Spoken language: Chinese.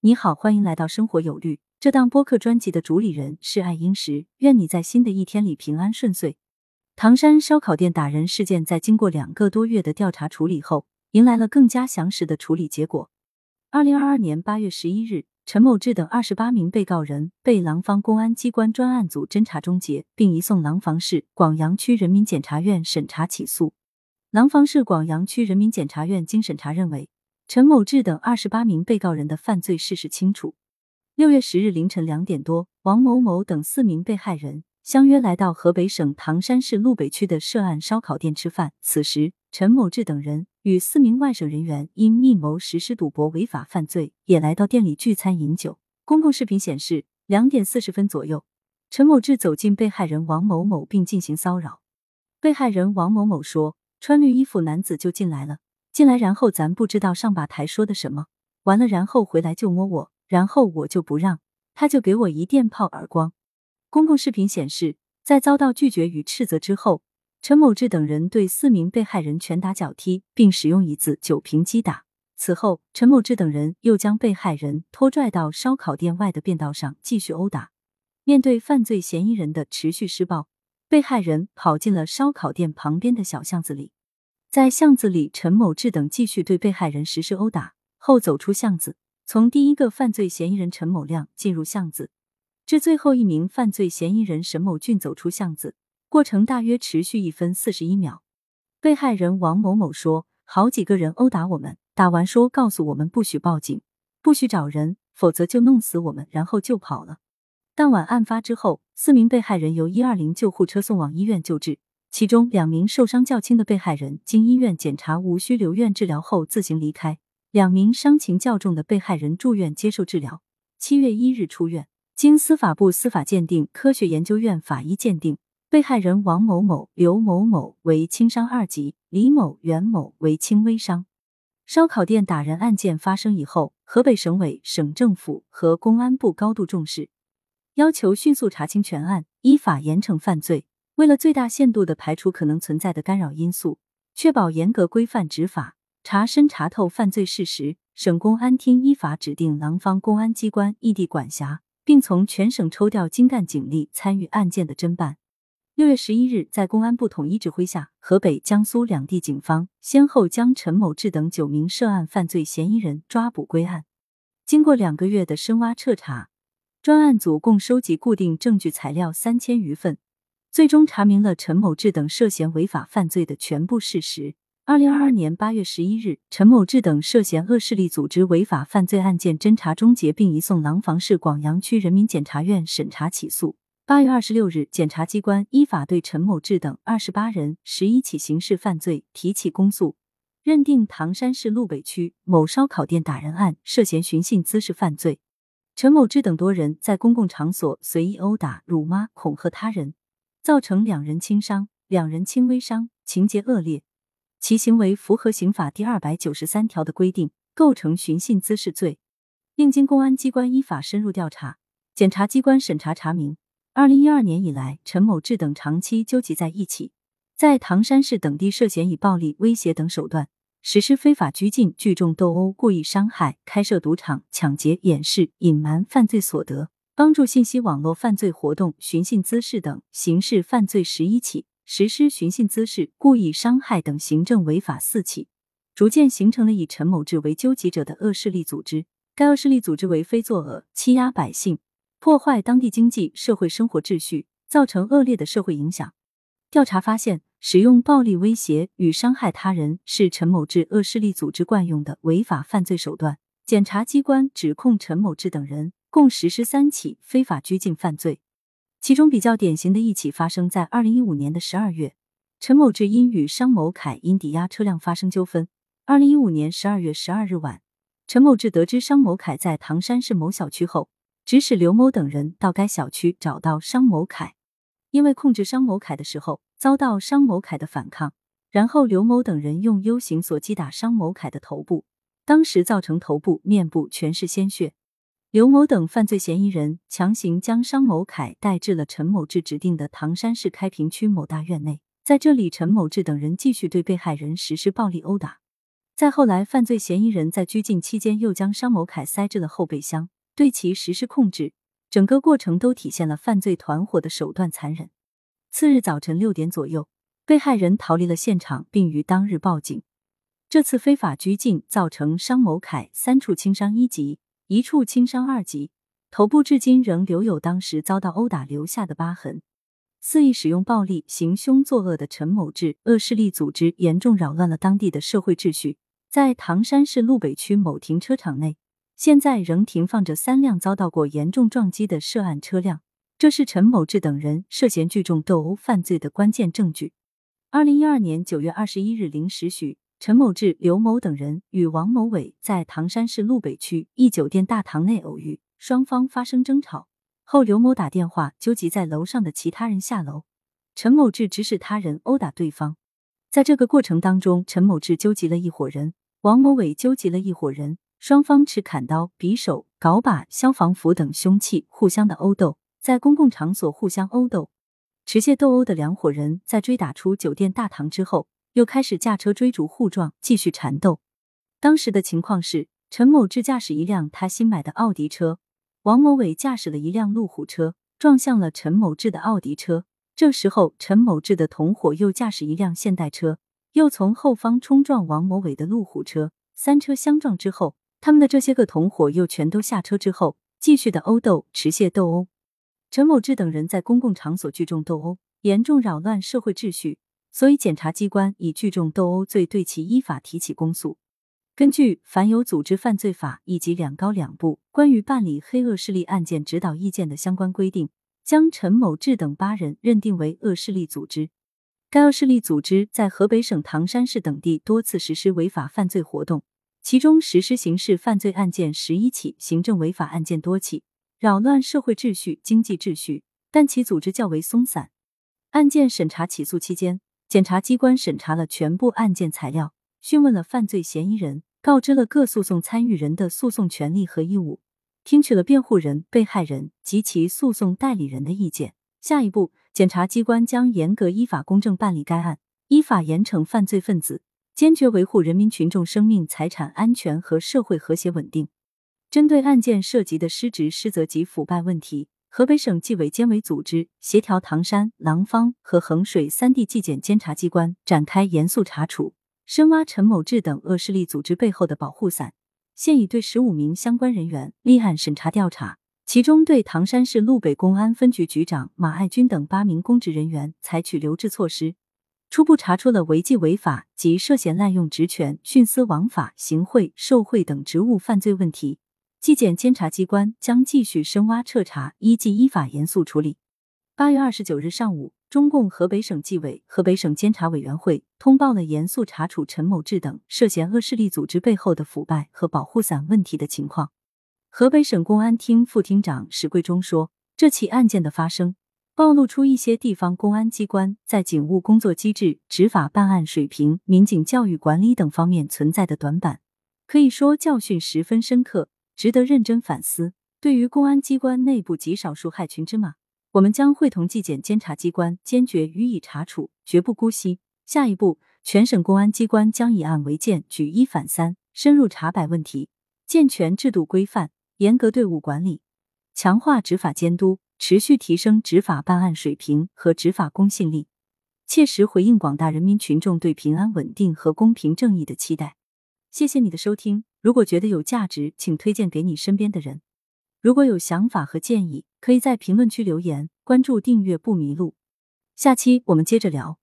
你好，欢迎来到生活有律。这档播客专辑的主理人是爱英石，愿你在新的一天里平安顺遂。唐山烧烤店打人事件在经过两个多月的调查处理后，迎来了更加详实的处理结果。二零二二年八月十一日，陈某志等二十八名被告人被廊坊公安机关专案组侦查终结，并移送廊坊市广阳区人民检察院审查起诉。廊坊市广阳区人民检察院经审查认为，陈某志等二十八名被告人的犯罪事实清楚。六月十日凌晨两点多，王某某等四名被害人相约来到河北省唐山市路北区的涉案烧烤店吃饭。此时，陈某志等人与四名外省人员因密谋实施赌博违法犯罪，也来到店里聚餐饮酒。公共视频显示，两点四十分左右，陈某志走进被害人王某某并进行骚扰。被害人王某某说：“穿绿衣服男子就进来了，进来然后咱不知道上把台说的什么，完了然后回来就摸我。”然后我就不让，他就给我一电炮耳光。公共视频显示，在遭到拒绝与斥责之后，陈某志等人对四名被害人拳打脚踢，并使用椅子、酒瓶击打。此后，陈某志等人又将被害人拖拽到烧烤店外的便道上继续殴打。面对犯罪嫌疑人的持续施暴，被害人跑进了烧烤店旁边的小巷子里，在巷子里，陈某志等继续对被害人实施殴打，后走出巷子。从第一个犯罪嫌疑人陈某亮进入巷子，至最后一名犯罪嫌疑人沈某俊走出巷子，过程大约持续一分四十一秒。被害人王某某说：“好几个人殴打我们，打完说告诉我们不许报警，不许找人，否则就弄死我们，然后就跑了。”当晚案发之后，四名被害人由一二零救护车送往医院救治，其中两名受伤较轻的被害人经医院检查无需留院治疗后自行离开。两名伤情较重的被害人住院接受治疗，七月一日出院。经司法部司法鉴定科学研究院法医鉴定，被害人王某某、刘某某为轻伤二级，李某、袁某为轻微伤。烧烤店打人案件发生以后，河北省委、省政府和公安部高度重视，要求迅速查清全案，依法严惩犯罪。为了最大限度的排除可能存在的干扰因素，确保严格规范执法。查深查透犯罪事实，省公安厅依法指定廊坊公安机关异地管辖，并从全省抽调精干警力参与案件的侦办。六月十一日，在公安部统一指挥下，河北、江苏两地警方先后将陈某志等九名涉案犯罪嫌疑人抓捕归案。经过两个月的深挖彻查，专案组共收集固定证据材料三千余份，最终查明了陈某志等涉嫌违法犯罪的全部事实。二零二二年八月十一日，陈某志等涉嫌恶势力组织违法犯罪案件侦查终结，并移送廊坊市广阳区人民检察院审查起诉。八月二十六日，检察机关依法对陈某志等二十八人十一起刑事犯罪提起公诉，认定唐山市路北区某烧烤店打人案涉嫌寻衅滋事犯罪。陈某志等多人在公共场所随意殴打、辱骂、恐吓他人，造成两人轻伤、两人轻微伤，情节恶劣。其行为符合刑法第二百九十三条的规定，构成寻衅滋事罪。另经公安机关依法深入调查，检察机关审查查明，二零一二年以来，陈某志等长期纠集在一起，在唐山市等地涉嫌以暴力威胁等手段实施非法拘禁、聚众斗殴、故意伤害、开设赌场、抢劫、掩饰、隐瞒犯罪所得、帮助信息网络犯罪活动、寻衅滋事等刑事犯罪十一起。实施寻衅滋事、故意伤害等行政违法四起，逐渐形成了以陈某志为纠集者的恶势力组织。该恶势力组织为非作恶，欺压百姓，破坏当地经济社会生活秩序，造成恶劣的社会影响。调查发现，使用暴力威胁与伤害他人是陈某志恶势力组织惯用的违法犯罪手段。检察机关指控陈某志等人共实施三起非法拘禁犯罪。其中比较典型的一起发生在二零一五年的十二月，陈某志因与商某凯因抵押车辆发生纠纷。二零一五年十二月十二日晚，陈某志得知商某凯在唐山市某小区后，指使刘某等人到该小区找到商某凯。因为控制商某凯的时候遭到商某凯的反抗，然后刘某等人用 U 型锁击打商某凯的头部，当时造成头部、面部全是鲜血。刘某等犯罪嫌疑人强行将商某凯带至了陈某志指定的唐山市开平区某大院内，在这里，陈某志等人继续对被害人实施暴力殴打。再后来，犯罪嫌疑人在拘禁期间又将商某凯塞至了后备箱，对其实施控制，整个过程都体现了犯罪团伙的手段残忍。次日早晨六点左右，被害人逃离了现场，并于当日报警。这次非法拘禁造成商某凯三处轻伤一级，一处轻伤二级，头部至今仍留有当时遭到殴打留下的疤痕。肆意使用暴力行凶作恶的陈某志恶势力组织，严重扰乱了当地的社会秩序。在唐山市路北区某停车场内，现在仍停放着三辆遭到过严重撞击的涉案车辆，这是陈某志等人涉嫌聚众斗殴犯罪的关键证据。二零一二年九月二十一日零时许，陈某志、刘某等人与王某伟在唐山市路北区一酒店大堂内偶遇，双方发生争吵后，刘某打电话纠集在楼上的其他人下楼，陈某志指使他人殴打对方。在这个过程当中，陈某志纠集了一伙人。王某伟纠集了一伙人，双方持砍刀、匕首、镐把、消防斧等凶器互相的殴斗，在公共场所互相殴斗。持械斗殴的两伙人在追打出酒店大堂之后，又开始驾车追逐互撞，继续缠斗。当时的情况是，陈某志驾驶一辆他新买的奥迪车，王某伟驾驶了一辆路虎车，撞向了陈某志的奥迪车。这时候，陈某志的同伙又驾驶一辆现代车。又从后方冲撞王某伟的路虎车，三车相撞之后，他们的这些个同伙又全都下车之后，继续的殴斗、持械斗殴。陈某志等人在公共场所聚众斗殴，严重扰乱社会秩序，所以检察机关以聚众斗殴罪对其依法提起公诉。根据《反有组织犯罪法》以及两高两部关于办理黑恶势力案件指导意见的相关规定，将陈某志等八人认定为恶势力组织。该恶势力组织在河北省唐山市等地多次实施违法犯罪活动，其中实施刑事犯罪案件十一起，行政违法案件多起，扰乱社会秩序、经济秩序。但其组织较为松散。案件审查起诉期间，检察机关审查了全部案件材料，讯问了犯罪嫌疑人，告知了各诉讼参与人的诉讼权利和义务，听取了辩护人、被害人及其诉讼代理人的意见。下一步。检察机关将严格依法公正办理该案，依法严惩犯罪分子，坚决维护人民群众生命财产安全和社会和谐稳定。针对案件涉及的失职失责及腐败问题，河北省纪委监委组织协调唐山、廊坊和衡水三地纪检监察机关展开严肃查处，深挖陈某志等恶势力组织背后的保护伞。现已对十五名相关人员立案审查调查。其中，对唐山市路北公安分局局长马爱军等八名公职人员采取留置措施，初步查出了违纪违法及涉嫌滥用职权、徇私枉法、行贿受贿等职务犯罪问题。纪检监察机关将继续深挖彻查，依纪依法严肃处理。八月二十九日上午，中共河北省纪委、河北省监察委员会通报了严肃查处陈某志等涉嫌恶势力组织背后的腐败和保护伞问题的情况。河北省公安厅副厅长史贵忠说：“这起案件的发生，暴露出一些地方公安机关在警务工作机制、执法办案水平、民警教育管理等方面存在的短板，可以说教训十分深刻，值得认真反思。对于公安机关内部极少数害群之马，我们将会同纪检监察机关坚决予以查处，绝不姑息。下一步，全省公安机关将以案为鉴，举一反三，深入查摆问题，健全制度规范。”严格队伍管理，强化执法监督，持续提升执法办案水平和执法公信力，切实回应广大人民群众对平安稳定和公平正义的期待。谢谢你的收听，如果觉得有价值，请推荐给你身边的人。如果有想法和建议，可以在评论区留言。关注订阅不迷路，下期我们接着聊。